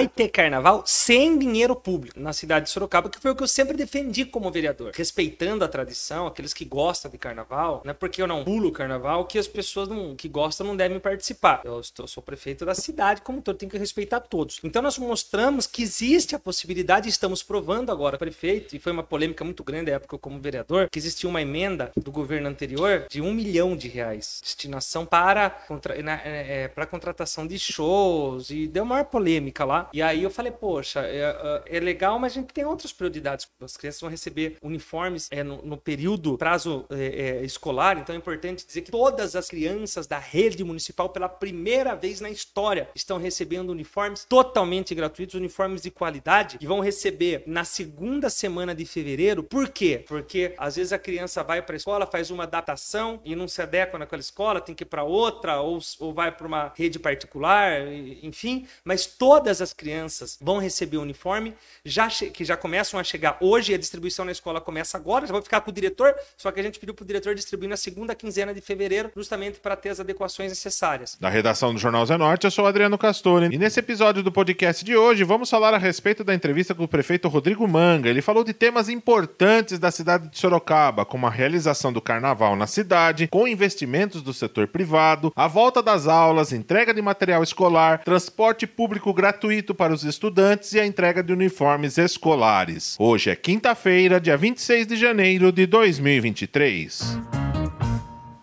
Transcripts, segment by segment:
vai ter carnaval sem dinheiro público na cidade de Sorocaba, que foi o que eu sempre defendi como vereador. Respeitando a tradição, aqueles que gostam de carnaval, não é porque eu não pulo carnaval que as pessoas não, que gostam não devem participar. Eu, estou, sou prefeito da cidade, como todo, tenho que respeitar todos. Então nós mostramos que existe a possibilidade, estamos provando agora, prefeito, e foi uma polêmica muito grande na época como vereador, que existia uma emenda do governo anterior de um milhão de reais, destinação para, contra, é, é, para contratação de shows, e deu maior polêmica lá. E aí eu falei, poxa, é, é, é legal, mas a gente tem outras prioridades. As crianças vão receber uniformes é, no, no período, prazo é, é, escolar, então é importante dizer que todas as crianças da rede municipal, pela primeira vez na história, estão recebendo uniformes totalmente gratuitos, uniformes de qualidade, e vão receber na segunda semana de fevereiro. Por quê? Porque às vezes a criança vai para a escola, faz uma adaptação e não se adequa naquela escola, tem que ir para outra, ou, ou vai para uma rede particular, enfim. Mas todas as crianças vão receber o uniforme, já que já começam a chegar hoje, a distribuição na escola começa agora, já vou ficar com o diretor, só que a gente pediu para o diretor distribuir na segunda quinzena de fevereiro, justamente para ter as adequações necessárias. Da redação do Jornal Zenorte, eu sou Adriano Castori. E nesse episódio do podcast de hoje, vamos falar a respeito da entrevista com o prefeito Rodrigo Manga. Ele falou de temas importantes da cidade de Sorocaba, como a realização do carnaval na cidade, com investimentos do setor privado, a volta das aulas, entrega de material escolar, transporte público gratuito para os estudantes e a entrega de uniformes escolares. Hoje é quinta-feira, dia 26 de janeiro de 2023.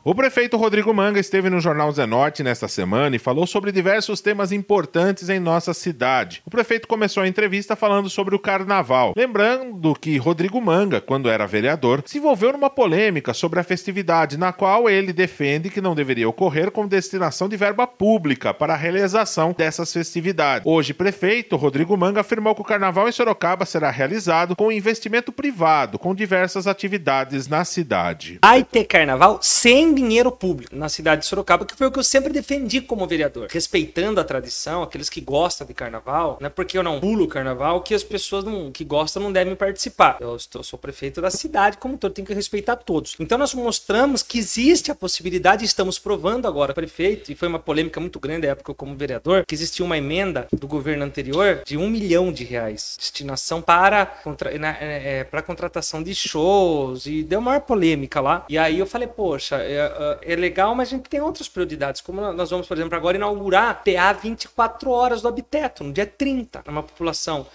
O prefeito Rodrigo Manga esteve no Jornal Zenorte nesta semana e falou sobre diversos temas importantes em nossa cidade. O prefeito começou a entrevista falando sobre o carnaval, lembrando que Rodrigo Manga, quando era vereador, se envolveu numa polêmica sobre a festividade, na qual ele defende que não deveria ocorrer com destinação de verba pública para a realização dessas festividades. Hoje, prefeito Rodrigo Manga afirmou que o carnaval em Sorocaba será realizado com investimento privado, com diversas atividades na cidade. Vai ter carnaval sem dinheiro público na cidade de Sorocaba, que foi o que eu sempre defendi como vereador. Respeitando a tradição, aqueles que gostam de carnaval, não é porque eu não pulo o carnaval que as pessoas não, que gostam não devem participar. Eu, estou, eu sou prefeito da cidade, como todo, tenho que respeitar todos. Então nós mostramos que existe a possibilidade, estamos provando agora, prefeito, e foi uma polêmica muito grande na época como vereador, que existia uma emenda do governo anterior de um milhão de reais, destinação para, contra, na, é, é, para contratação de shows, e deu maior polêmica lá. E aí eu falei, poxa, é, é, legal, mas a gente tem outras prioridades. Como nós vamos, por exemplo, agora inaugurar PA 24 horas do Habiteto, no dia 30, numa população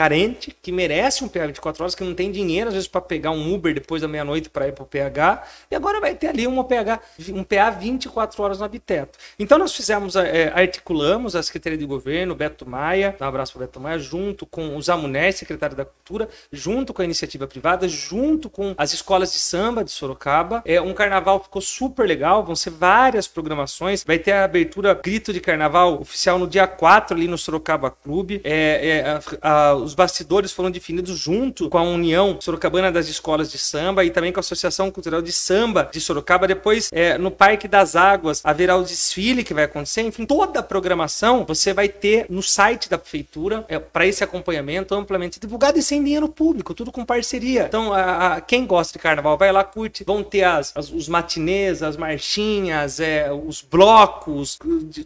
carente, que merece um PH 24 horas, que não tem dinheiro às vezes para pegar um Uber depois da meia-noite para ir para o PH, e agora vai ter ali uma PH, um PA 24 horas no Habiteto. Então nós fizemos, é, articulamos a Secretaria de Governo, Beto Maia, um abraço para Beto Maia, junto com os Amunés, secretário da Cultura, junto com a iniciativa privada, junto com as escolas de samba de Sorocaba. É, um carnaval ficou super legal, vão ser várias programações, vai ter a abertura Grito de Carnaval oficial no dia 4 ali no Sorocaba Clube. É, é a, a, os bastidores foram definidos junto com a União Sorocabana das Escolas de Samba e também com a Associação Cultural de Samba de Sorocaba. Depois, é, no Parque das Águas, haverá o desfile que vai acontecer. Enfim, toda a programação você vai ter no site da prefeitura é, para esse acompanhamento amplamente divulgado e sem dinheiro público, tudo com parceria. Então, a, a, quem gosta de carnaval, vai lá, curte. Vão ter as, as os matinês, as marchinhas, é, os blocos,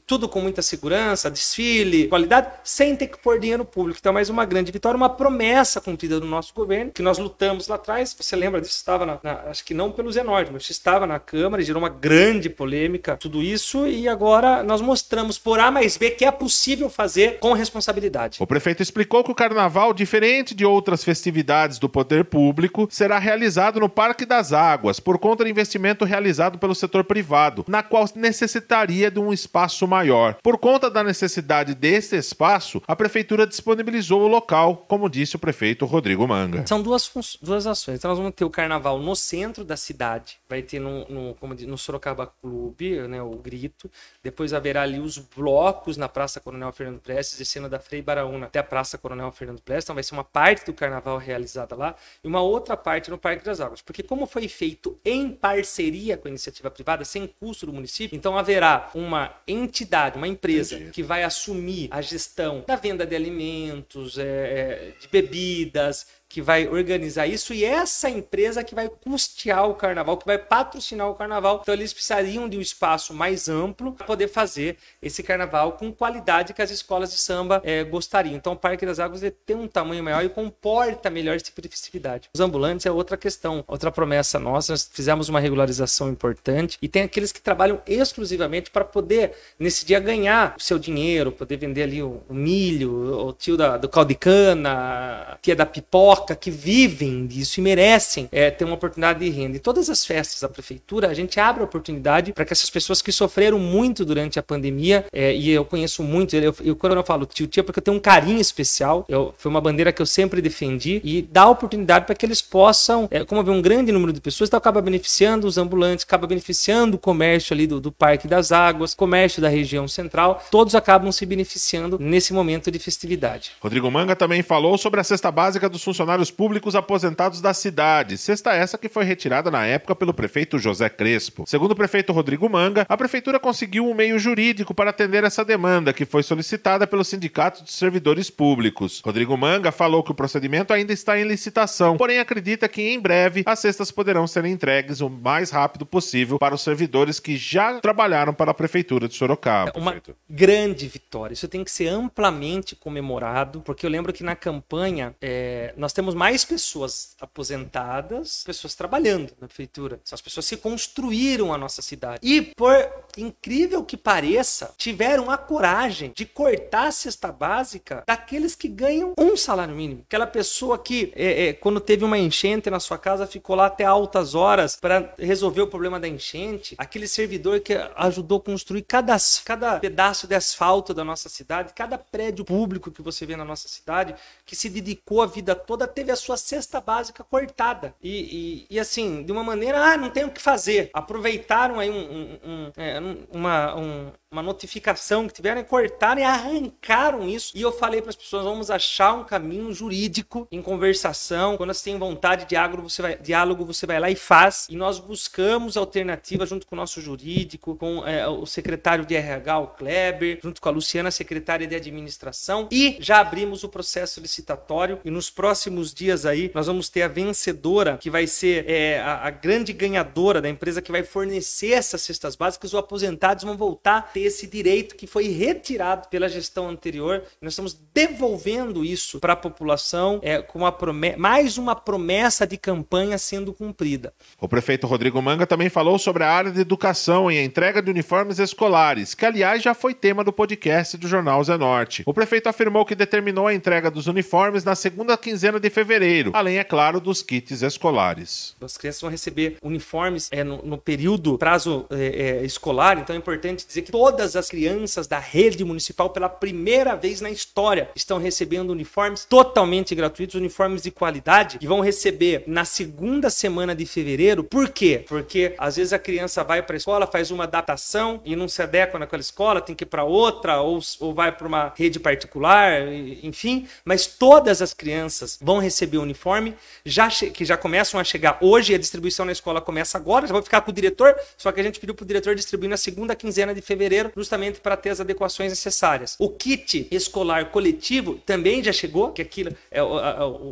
tudo com muita segurança, desfile, qualidade, sem ter que pôr dinheiro público. Então, é mais uma grande grande vitória, uma promessa cumprida do nosso governo, que nós lutamos lá atrás. Você lembra disso? Estava na, na, acho que não pelos enormes, mas estava na Câmara e gerou uma grande polêmica, tudo isso, e agora nós mostramos por A mais B que é possível fazer com responsabilidade. O prefeito explicou que o carnaval, diferente de outras festividades do poder público, será realizado no Parque das Águas, por conta do investimento realizado pelo setor privado, na qual necessitaria de um espaço maior. Por conta da necessidade desse espaço, a prefeitura disponibilizou o local local, como disse o prefeito Rodrigo Manga. São duas, duas ações. Então nós vamos ter o carnaval no centro da cidade, vai ter no, no, como no Sorocaba Clube, né, o grito. Depois haverá ali os blocos na Praça Coronel Fernando Prestes, descendo da Frei Baraúna até a Praça Coronel Fernando Prestes. Então vai ser uma parte do carnaval realizada lá e uma outra parte no Parque das Águas. Porque como foi feito em parceria com a iniciativa privada, sem custo do município, então haverá uma entidade, uma empresa Entendi. que vai assumir a gestão da venda de alimentos, é, é, de bebidas, que vai organizar isso e essa empresa que vai custear o carnaval, que vai patrocinar o carnaval. Então eles precisariam de um espaço mais amplo para poder fazer esse carnaval com qualidade que as escolas de samba é, gostariam. Então o Parque das Águas tem um tamanho maior e comporta melhor esse tipo de festividade. Os ambulantes é outra questão, outra promessa nossa. Nós fizemos uma regularização importante e tem aqueles que trabalham exclusivamente para poder nesse dia ganhar o seu dinheiro, poder vender ali o, o milho, o tio da, do caldo de cana, a tia da pipoca, que vivem disso e merecem é, ter uma oportunidade de renda. E todas as festas da prefeitura, a gente abre a oportunidade para que essas pessoas que sofreram muito durante a pandemia, é, e eu conheço muito, eu, eu, quando eu falo tio, tia, porque eu tenho um carinho especial, eu, foi uma bandeira que eu sempre defendi, e dá oportunidade para que eles possam, é, como haver um grande número de pessoas, então acaba beneficiando os ambulantes, acaba beneficiando o comércio ali do, do Parque das Águas, comércio da região central, todos acabam se beneficiando nesse momento de festividade. Rodrigo Manga também falou sobre a cesta básica dos funcionários públicos aposentados da cidade. Cesta essa que foi retirada na época pelo prefeito José Crespo. Segundo o prefeito Rodrigo Manga, a prefeitura conseguiu um meio jurídico para atender essa demanda, que foi solicitada pelo Sindicato de Servidores Públicos. Rodrigo Manga falou que o procedimento ainda está em licitação, porém acredita que em breve as cestas poderão ser entregues o mais rápido possível para os servidores que já trabalharam para a prefeitura de Sorocaba. É uma grande vitória. Isso tem que ser amplamente comemorado, porque eu lembro que na campanha é, nós temos mais pessoas aposentadas, pessoas trabalhando na prefeitura. São as pessoas que construíram a nossa cidade. E por incrível que pareça, tiveram a coragem de cortar a cesta básica daqueles que ganham um salário mínimo. Aquela pessoa que, é, é, quando teve uma enchente na sua casa, ficou lá até altas horas para resolver o problema da enchente. Aquele servidor que ajudou a construir cada, cada pedaço de asfalto da nossa cidade, cada prédio público que você vê na nossa cidade, que se dedicou a vida toda, teve a sua cesta básica cortada. E, e, e assim, de uma maneira, ah, não tem o que fazer. Aproveitaram aí um, um, um, é, uma, um, uma notificação que tiveram e cortaram e arrancaram isso. E eu falei para as pessoas: vamos achar um caminho jurídico em conversação. Quando você tem vontade de diálogo, você vai, diálogo, você vai lá e faz. E nós buscamos alternativa junto com o nosso jurídico, com é, o secretário de RH, o Kleber, junto com a Luciana, secretária de administração. E já abrimos o processo licitatório. E nos próximos dias aí, nós vamos ter a vencedora, que vai ser é, a, a grande ganhadora da empresa que vai fornecer essas cestas básicas. Os aposentados vão voltar a ter esse direito que foi retirado pela gestão anterior. Nós estamos devolvendo isso para a população é, com uma promessa, mais uma promessa de campanha sendo cumprida. O prefeito Rodrigo Manga também falou sobre a área de educação e a entrega de uniformes escolares, que aliás já foi tema do podcast do Jornal Zé Norte. O prefeito afirmou que determinou a entrega dos uniformes na segunda quinzena de fevereiro, além, é claro, dos kits escolares. As crianças vão receber uniformes é, no, no período, prazo é, é, escolar, então é importante dizer que todas todas as crianças da rede municipal, pela primeira vez na história, estão recebendo uniformes totalmente gratuitos, uniformes de qualidade, e vão receber na segunda semana de fevereiro. Por quê? Porque às vezes a criança vai para a escola, faz uma adaptação e não se adequa naquela escola, tem que ir para outra, ou, ou vai para uma rede particular, enfim. Mas todas as crianças vão receber o uniforme, já que já começam a chegar hoje, a distribuição na escola começa agora, já vou ficar com o diretor, só que a gente pediu para o diretor distribuir na segunda quinzena de fevereiro justamente para ter as adequações necessárias. O kit escolar coletivo também já chegou, que aquilo, é,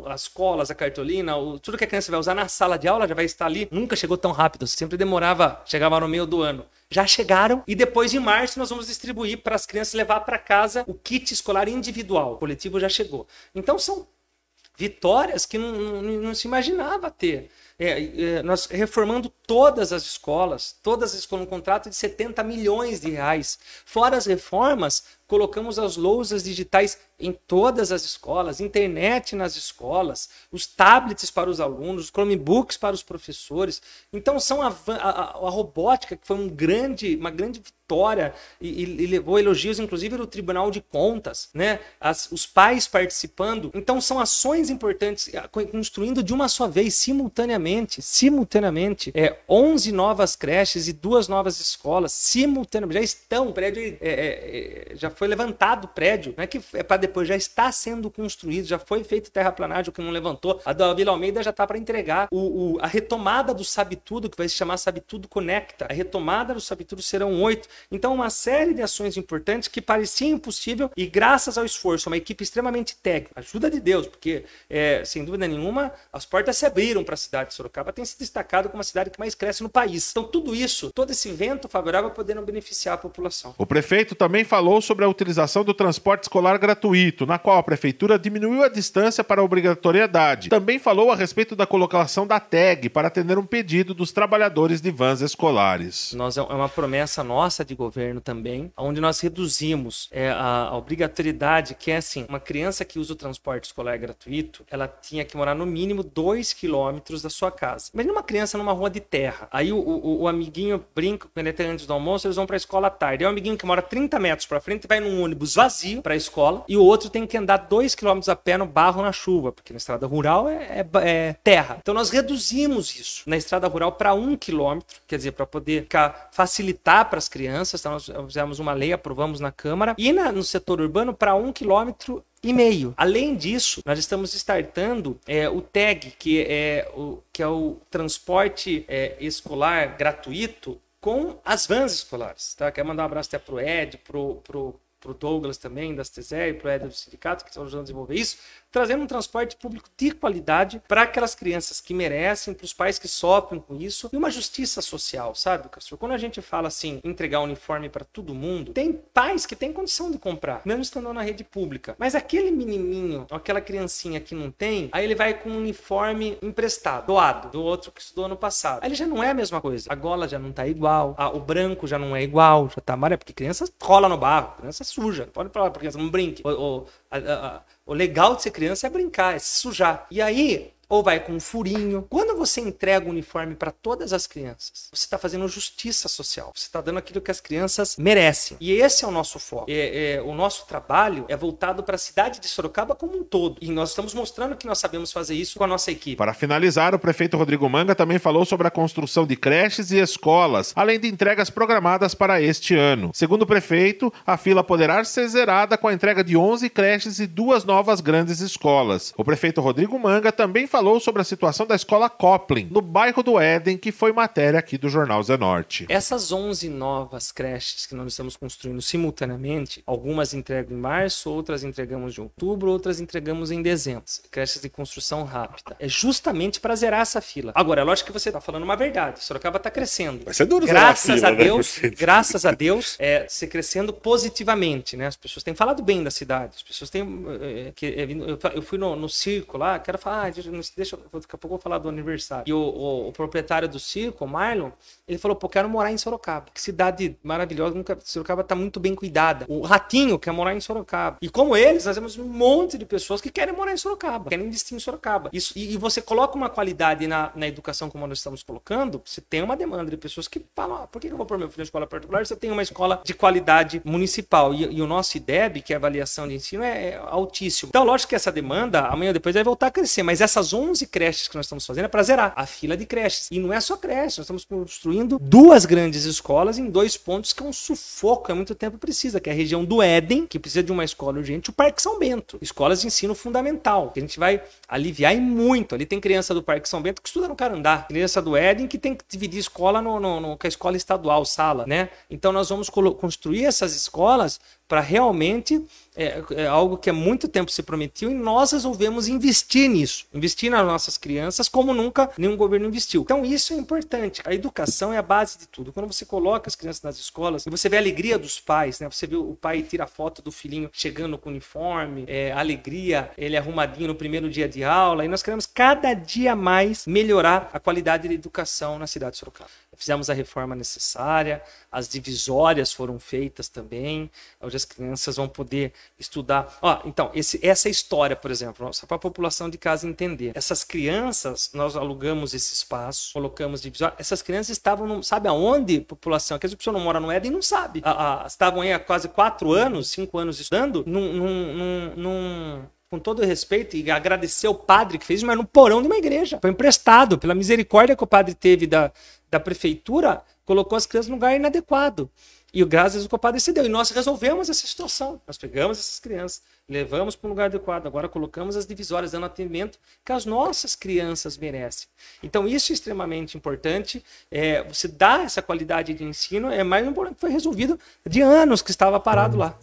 as colas, a cartolina, o, tudo que a criança vai usar na sala de aula já vai estar ali. Nunca chegou tão rápido, sempre demorava, chegava no meio do ano já chegaram e depois em março nós vamos distribuir para as crianças levar para casa o kit escolar individual. O coletivo já chegou. Então são vitórias que não, não, não se imaginava ter. É, é, nós reformando todas as escolas, todas as escolas, um contrato de 70 milhões de reais. Fora as reformas, colocamos as lousas digitais em todas as escolas, internet nas escolas, os tablets para os alunos, os Chromebooks para os professores. Então são a, a, a robótica que foi um grande, uma grande vitória e, e, levou elogios, inclusive do Tribunal de Contas, né? As, os pais participando. Então são ações importantes, construindo de uma só vez, simultaneamente simultaneamente, simultaneamente, é, 11 novas creches e duas novas escolas, simultaneamente, já estão, o prédio é, é, é já foi levantado o prédio, não é que é para depois, já está sendo construído, já foi feito terraplanagem, o que não levantou, a da Vila Almeida já está para entregar, o, o, a retomada do Sabe Tudo, que vai se chamar Sabe Tudo Conecta, a retomada do Sabe Tudo serão oito, então uma série de ações importantes que pareciam impossível e graças ao esforço, uma equipe extremamente técnica, ajuda de Deus, porque é, sem dúvida nenhuma as portas se abriram para a cidade de Sorocaba, tem se destacado como a cidade que mais cresce no país. Então tudo isso, todo esse vento favorável podendo beneficiar a população. O prefeito também falou sobre a utilização do transporte escolar gratuito, na qual a prefeitura diminuiu a distância para a obrigatoriedade. Também falou a respeito da colocação da tag para atender um pedido dos trabalhadores de vans escolares. Nós é uma promessa nossa de governo também, onde nós reduzimos é, a, obrigatoriedade, que é assim, uma criança que usa o transporte escolar gratuito, ela tinha que morar no mínimo 2 quilômetros da sua casa. Imagina uma criança numa rua de terra. Aí o, o, o amiguinho brinca com ele até antes do almoço, eles vão para a escola à tarde. Aí o amiguinho que mora 30 metros para frente vai num ônibus vazio para a escola e o outro tem que andar 2 quilômetros a pé no barro na chuva, porque na estrada rural é, é, é terra. Então nós reduzimos isso na estrada rural para 1 quilômetro, quer dizer, para poder ficar, facilitar para as crianças. Então nós fizemos uma lei, aprovamos na Câmara. E na, no setor urbano para 1 quilômetro e meio. Além disso, nós estamos startando é, o TAG, que é o, que é o transporte é, escolar gratuito com as vans escolares. Tá? Quero mandar um abraço até pro Ed, pro, pro, pro Douglas também, das TZE, e pro Ed do sindicato, que estão ajudando a desenvolver isso trazendo um transporte público de qualidade para aquelas crianças que merecem, para os pais que sofrem com isso, e uma justiça social, sabe, Castro? Quando a gente fala assim, entregar uniforme para todo mundo, tem pais que têm condição de comprar, mesmo estando na rede pública. Mas aquele menininho, aquela criancinha que não tem, aí ele vai com um uniforme emprestado, doado, do outro que estudou ano passado. Aí ele já não é a mesma coisa. A gola já não tá igual, a, o branco já não é igual, já tá amarelo, porque criança rola no barro, criança suja. Pode falar pra criança, não brinque. Ou, ou a, a, o legal de ser criança é brincar, é se sujar. E aí, ou vai com um furinho. Quando você entrega o uniforme para todas as crianças, você está fazendo justiça social. Você está dando aquilo que as crianças merecem. E esse é o nosso foco. É, é, o nosso trabalho é voltado para a cidade de Sorocaba como um todo. E nós estamos mostrando que nós sabemos fazer isso com a nossa equipe. Para finalizar, o prefeito Rodrigo Manga também falou sobre a construção de creches e escolas, além de entregas programadas para este ano. Segundo o prefeito, a fila poderá ser zerada com a entrega de 11 creches e duas novas grandes escolas. O prefeito Rodrigo Manga também falou falou sobre a situação da escola Coplin, no bairro do Éden, que foi matéria aqui do Jornal Zenorte. Essas 11 novas creches que nós estamos construindo simultaneamente, algumas entregam em março, outras entregamos em outubro, outras entregamos em dezembro. Creches de construção rápida. É justamente para zerar essa fila. Agora, é lógico que você está falando uma verdade. Sorocaba está crescendo. Vai ser duro Graças fila, a né, Deus, né? graças a Deus, é, se crescendo positivamente, né? As pessoas têm falado bem da cidade. As pessoas têm... É, que, é, eu fui no, no circo lá, quero falar, ah, deixa, daqui a pouco eu vou falar do aniversário. E o, o, o, proprietário do circo, o Marlon, ele falou, pô, quero morar em Sorocaba. Que cidade maravilhosa, nunca, Sorocaba tá muito bem cuidada. O Ratinho quer morar em Sorocaba. E como eles, nós temos um monte de pessoas que querem morar em Sorocaba, querem investir em Sorocaba. Isso, e, e você coloca uma qualidade na, na educação como nós estamos colocando, você tem uma demanda de pessoas que falam, ah, por que eu vou pôr meu filho em escola particular se eu tenho uma escola de qualidade municipal? E, e o nosso IDEB, que é a avaliação de ensino, é, é altíssimo. Então, lógico que essa demanda, amanhã ou depois, vai voltar a crescer, mas essas 11 creches que nós estamos fazendo é para zerar a fila de creches. E não é só creche, nós estamos construindo duas grandes escolas em dois pontos que é um sufoco, é muito tempo precisa, que é a região do Éden, que precisa de uma escola urgente, o Parque São Bento. Escolas de ensino fundamental, que a gente vai aliviar e muito. Ali tem criança do Parque São Bento que estuda no Carandá, criança do Éden que tem que dividir escola no, no, no com a escola estadual, sala, né? Então nós vamos construir essas escolas para realmente é, é, algo que há muito tempo se prometeu e nós resolvemos investir nisso, investir nas nossas crianças como nunca nenhum governo investiu. Então isso é importante. A educação é a base de tudo. Quando você coloca as crianças nas escolas e você vê a alegria dos pais, né? Você vê o pai tira a foto do filhinho chegando com o uniforme, é, alegria, ele arrumadinho no primeiro dia de aula e nós queremos cada dia mais melhorar a qualidade da educação na cidade de Sorocaba. Fizemos a reforma necessária, as divisórias foram feitas também, onde as crianças vão poder estudar. Ó, então, esse, essa história, por exemplo, só para a população de casa entender. Essas crianças, nós alugamos esse espaço, colocamos divisória. Essas crianças estavam, no, sabe aonde, população? Que a pessoa não mora no Éden não sabe. A, a, estavam aí há quase quatro anos, cinco anos estudando, num, num, num com todo respeito, e agradecer o padre que fez, mas no porão de uma igreja. Foi emprestado, pela misericórdia que o padre teve da, da prefeitura, colocou as crianças no lugar inadequado. E graças a Deus o padre cedeu. E nós resolvemos essa situação. Nós pegamos essas crianças, levamos para um lugar adequado. Agora colocamos as divisórias, dando atendimento que as nossas crianças merecem. Então, isso é extremamente importante. É, você dá essa qualidade de ensino, é mais um problema que foi resolvido de anos que estava parado lá.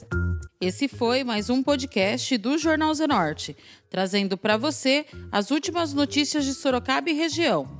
Esse foi mais um podcast do Jornal Zenorte, trazendo para você as últimas notícias de Sorocaba e região.